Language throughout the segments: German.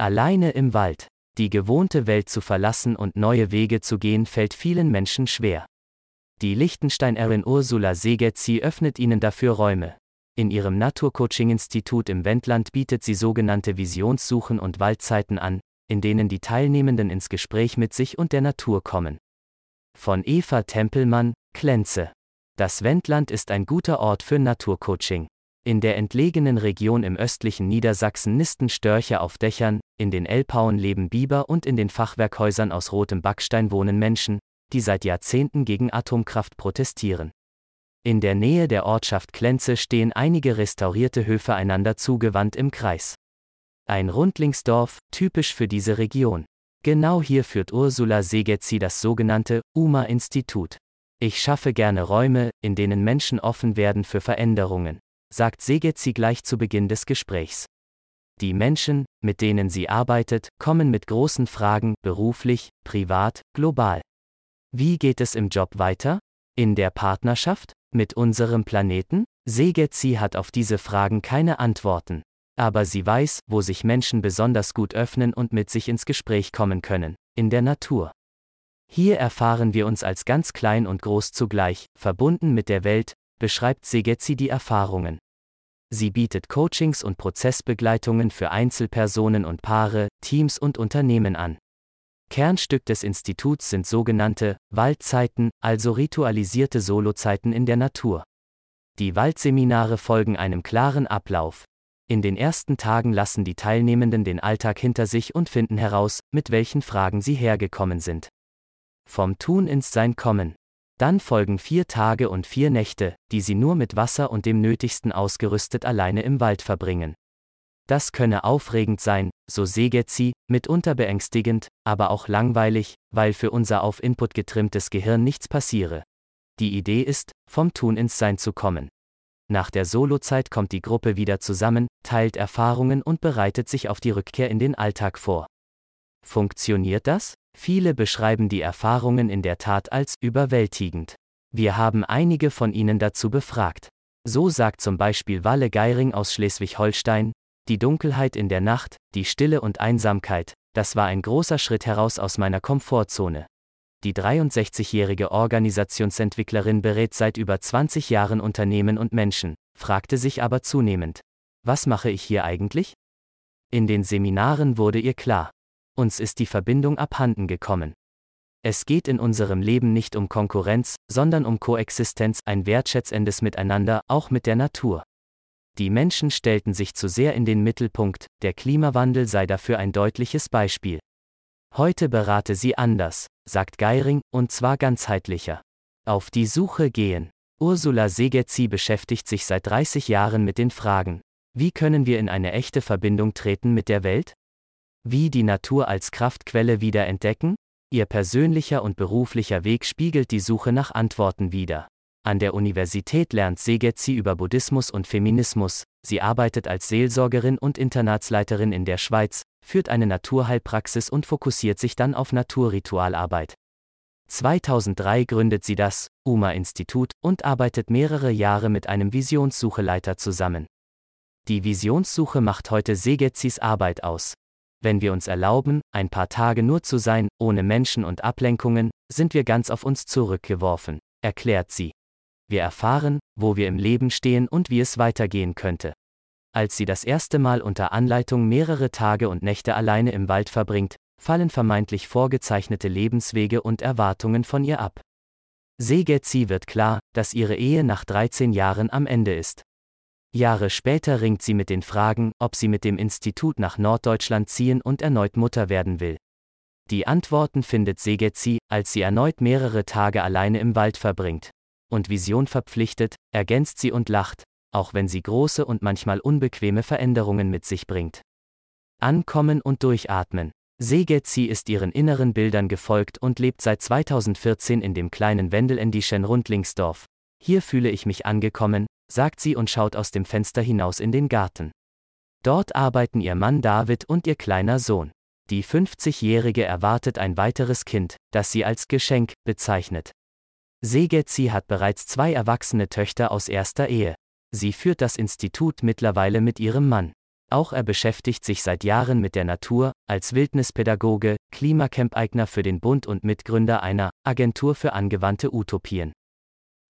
Alleine im Wald. Die gewohnte Welt zu verlassen und neue Wege zu gehen fällt vielen Menschen schwer. Die Liechtensteinerin Ursula Segetzi öffnet ihnen dafür Räume. In ihrem Naturcoaching-Institut im Wendland bietet sie sogenannte Visionssuchen und Waldzeiten an, in denen die Teilnehmenden ins Gespräch mit sich und der Natur kommen. Von Eva Tempelmann, Klenze. Das Wendland ist ein guter Ort für Naturcoaching. In der entlegenen Region im östlichen Niedersachsen nisten Störche auf Dächern, in den Elbhauen leben Biber und in den Fachwerkhäusern aus rotem Backstein wohnen Menschen, die seit Jahrzehnten gegen Atomkraft protestieren. In der Nähe der Ortschaft Klenze stehen einige restaurierte Höfe einander zugewandt im Kreis. Ein Rundlingsdorf, typisch für diese Region. Genau hier führt Ursula Segetzi das sogenannte UMA-Institut. Ich schaffe gerne Räume, in denen Menschen offen werden für Veränderungen sagt Segetzi gleich zu Beginn des Gesprächs. Die Menschen, mit denen sie arbeitet, kommen mit großen Fragen, beruflich, privat, global. Wie geht es im Job weiter? In der Partnerschaft? Mit unserem Planeten? Segetzi hat auf diese Fragen keine Antworten. Aber sie weiß, wo sich Menschen besonders gut öffnen und mit sich ins Gespräch kommen können, in der Natur. Hier erfahren wir uns als ganz klein und groß zugleich, verbunden mit der Welt, beschreibt Segetzi die Erfahrungen. Sie bietet Coachings und Prozessbegleitungen für Einzelpersonen und Paare, Teams und Unternehmen an. Kernstück des Instituts sind sogenannte Waldzeiten, also ritualisierte Solozeiten in der Natur. Die Waldseminare folgen einem klaren Ablauf. In den ersten Tagen lassen die Teilnehmenden den Alltag hinter sich und finden heraus, mit welchen Fragen sie hergekommen sind. Vom Tun ins Sein kommen. Dann folgen vier Tage und vier Nächte, die sie nur mit Wasser und dem Nötigsten ausgerüstet alleine im Wald verbringen. Das könne aufregend sein, so seget sie, mitunter beängstigend, aber auch langweilig, weil für unser auf Input getrimmtes Gehirn nichts passiere. Die Idee ist, vom Tun ins Sein zu kommen. Nach der Solozeit kommt die Gruppe wieder zusammen, teilt Erfahrungen und bereitet sich auf die Rückkehr in den Alltag vor. Funktioniert das? Viele beschreiben die Erfahrungen in der Tat als überwältigend. Wir haben einige von ihnen dazu befragt. So sagt zum Beispiel Walle Geiring aus Schleswig-Holstein, die Dunkelheit in der Nacht, die Stille und Einsamkeit, das war ein großer Schritt heraus aus meiner Komfortzone. Die 63-jährige Organisationsentwicklerin berät seit über 20 Jahren Unternehmen und Menschen, fragte sich aber zunehmend, was mache ich hier eigentlich? In den Seminaren wurde ihr klar, uns ist die Verbindung abhanden gekommen. Es geht in unserem Leben nicht um Konkurrenz, sondern um Koexistenz, ein wertschätzendes Miteinander, auch mit der Natur. Die Menschen stellten sich zu sehr in den Mittelpunkt, der Klimawandel sei dafür ein deutliches Beispiel. Heute berate sie anders, sagt Geiring, und zwar ganzheitlicher. Auf die Suche gehen. Ursula Segetzi beschäftigt sich seit 30 Jahren mit den Fragen, wie können wir in eine echte Verbindung treten mit der Welt? Wie die Natur als Kraftquelle wieder entdecken? Ihr persönlicher und beruflicher Weg spiegelt die Suche nach Antworten wider. An der Universität lernt Segetzi über Buddhismus und Feminismus, sie arbeitet als Seelsorgerin und Internatsleiterin in der Schweiz, führt eine Naturheilpraxis und fokussiert sich dann auf Naturritualarbeit. 2003 gründet sie das UMA-Institut und arbeitet mehrere Jahre mit einem Visionssucheleiter zusammen. Die Visionssuche macht heute Segetzis Arbeit aus, wenn wir uns erlauben, ein paar Tage nur zu sein, ohne Menschen und Ablenkungen, sind wir ganz auf uns zurückgeworfen, erklärt sie. Wir erfahren, wo wir im Leben stehen und wie es weitergehen könnte. Als sie das erste Mal unter Anleitung mehrere Tage und Nächte alleine im Wald verbringt, fallen vermeintlich vorgezeichnete Lebenswege und Erwartungen von ihr ab. Segetzi wird klar, dass ihre Ehe nach 13 Jahren am Ende ist. Jahre später ringt sie mit den Fragen, ob sie mit dem Institut nach Norddeutschland ziehen und erneut Mutter werden will. Die Antworten findet Segetzi, als sie erneut mehrere Tage alleine im Wald verbringt. Und Vision verpflichtet, ergänzt sie und lacht, auch wenn sie große und manchmal unbequeme Veränderungen mit sich bringt. Ankommen und durchatmen. Segetzi ist ihren inneren Bildern gefolgt und lebt seit 2014 in dem kleinen Wendelendischen Rundlingsdorf. Hier fühle ich mich angekommen, sagt sie und schaut aus dem Fenster hinaus in den Garten. Dort arbeiten ihr Mann David und ihr kleiner Sohn. Die 50-Jährige erwartet ein weiteres Kind, das sie als Geschenk bezeichnet. Segetzi hat bereits zwei erwachsene Töchter aus erster Ehe. Sie führt das Institut mittlerweile mit ihrem Mann. Auch er beschäftigt sich seit Jahren mit der Natur, als Wildnispädagoge, Klimacamp-Eigner für den Bund und Mitgründer einer Agentur für angewandte Utopien.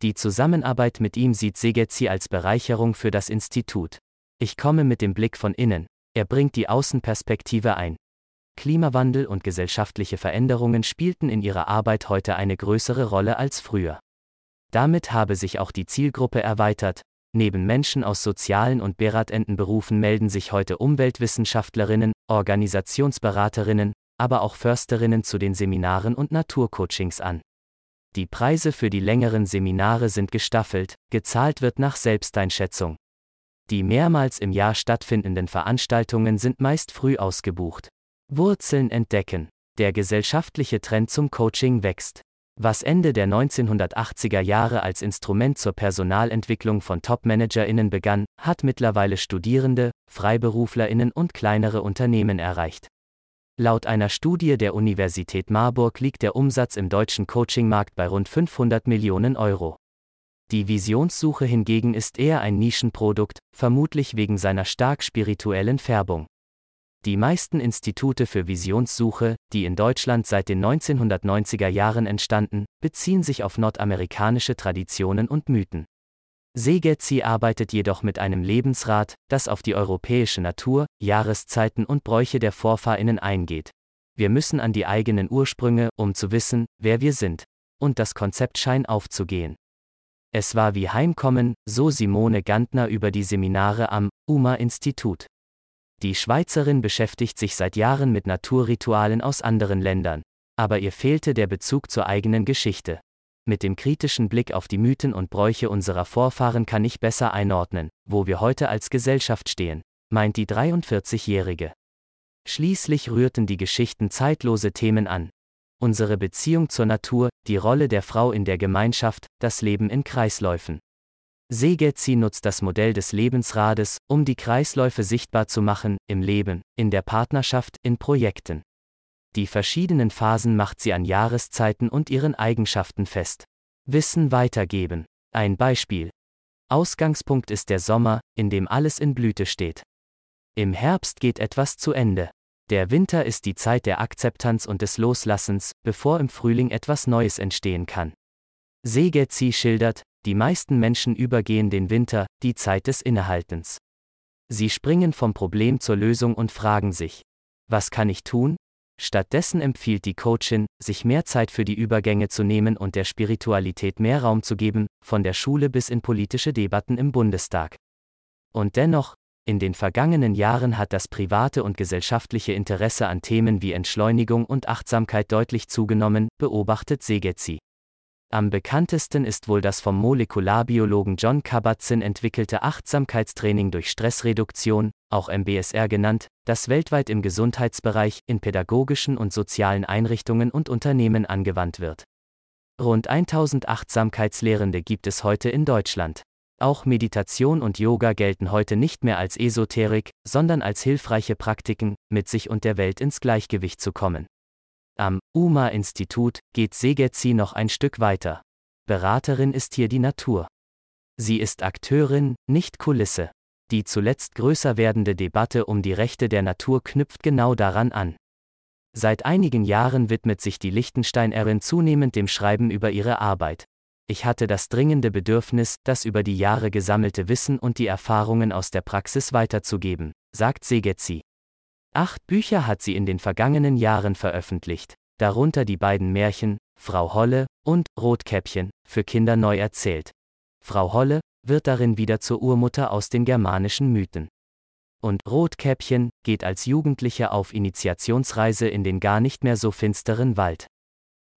Die Zusammenarbeit mit ihm sieht Segezi als Bereicherung für das Institut. Ich komme mit dem Blick von innen, er bringt die Außenperspektive ein. Klimawandel und gesellschaftliche Veränderungen spielten in ihrer Arbeit heute eine größere Rolle als früher. Damit habe sich auch die Zielgruppe erweitert, Neben Menschen aus sozialen und beratenden Berufen melden sich heute Umweltwissenschaftlerinnen, Organisationsberaterinnen, aber auch Försterinnen zu den Seminaren und Naturcoachings an. Die Preise für die längeren Seminare sind gestaffelt, gezahlt wird nach Selbsteinschätzung. Die mehrmals im Jahr stattfindenden Veranstaltungen sind meist früh ausgebucht. Wurzeln entdecken. Der gesellschaftliche Trend zum Coaching wächst. Was Ende der 1980er Jahre als Instrument zur Personalentwicklung von Top-ManagerInnen begann, hat mittlerweile Studierende, FreiberuflerInnen und kleinere Unternehmen erreicht. Laut einer Studie der Universität Marburg liegt der Umsatz im deutschen Coachingmarkt bei rund 500 Millionen Euro. Die Visionssuche hingegen ist eher ein Nischenprodukt, vermutlich wegen seiner stark spirituellen Färbung. Die meisten Institute für Visionssuche, die in Deutschland seit den 1990er Jahren entstanden, beziehen sich auf nordamerikanische Traditionen und Mythen. Segezi arbeitet jedoch mit einem Lebensrat, das auf die europäische Natur, Jahreszeiten und Bräuche der Vorfahrinnen eingeht. Wir müssen an die eigenen Ursprünge, um zu wissen, wer wir sind. Und das Konzept scheint aufzugehen. Es war wie Heimkommen, so Simone Gantner über die Seminare am UMA-Institut. Die Schweizerin beschäftigt sich seit Jahren mit Naturritualen aus anderen Ländern, aber ihr fehlte der Bezug zur eigenen Geschichte. Mit dem kritischen Blick auf die Mythen und Bräuche unserer Vorfahren kann ich besser einordnen, wo wir heute als Gesellschaft stehen, meint die 43-Jährige. Schließlich rührten die Geschichten zeitlose Themen an. Unsere Beziehung zur Natur, die Rolle der Frau in der Gemeinschaft, das Leben in Kreisläufen. Segezi nutzt das Modell des Lebensrades, um die Kreisläufe sichtbar zu machen, im Leben, in der Partnerschaft, in Projekten. Die verschiedenen Phasen macht sie an Jahreszeiten und ihren Eigenschaften fest. Wissen weitergeben. Ein Beispiel. Ausgangspunkt ist der Sommer, in dem alles in Blüte steht. Im Herbst geht etwas zu Ende. Der Winter ist die Zeit der Akzeptanz und des Loslassens, bevor im Frühling etwas Neues entstehen kann. Segezi schildert, die meisten Menschen übergehen den Winter, die Zeit des Innehaltens. Sie springen vom Problem zur Lösung und fragen sich, was kann ich tun? Stattdessen empfiehlt die Coachin, sich mehr Zeit für die Übergänge zu nehmen und der Spiritualität mehr Raum zu geben, von der Schule bis in politische Debatten im Bundestag. Und dennoch, in den vergangenen Jahren hat das private und gesellschaftliche Interesse an Themen wie Entschleunigung und Achtsamkeit deutlich zugenommen, beobachtet Segezi. Am bekanntesten ist wohl das vom Molekularbiologen John Kabat-Zinn entwickelte Achtsamkeitstraining durch Stressreduktion, auch MBSR genannt, das weltweit im Gesundheitsbereich, in pädagogischen und sozialen Einrichtungen und Unternehmen angewandt wird. Rund 1000 Achtsamkeitslehrende gibt es heute in Deutschland. Auch Meditation und Yoga gelten heute nicht mehr als Esoterik, sondern als hilfreiche Praktiken, mit sich und der Welt ins Gleichgewicht zu kommen. Am UMA-Institut geht Segezi noch ein Stück weiter. Beraterin ist hier die Natur. Sie ist Akteurin, nicht Kulisse. Die zuletzt größer werdende Debatte um die Rechte der Natur knüpft genau daran an. Seit einigen Jahren widmet sich die Lichtensteinerin zunehmend dem Schreiben über ihre Arbeit. Ich hatte das dringende Bedürfnis, das über die Jahre gesammelte Wissen und die Erfahrungen aus der Praxis weiterzugeben, sagt Segezi. Acht Bücher hat sie in den vergangenen Jahren veröffentlicht, darunter die beiden Märchen Frau Holle und Rotkäppchen, für Kinder neu erzählt. Frau Holle wird darin wieder zur Urmutter aus den germanischen Mythen. Und Rotkäppchen geht als Jugendliche auf Initiationsreise in den gar nicht mehr so finsteren Wald.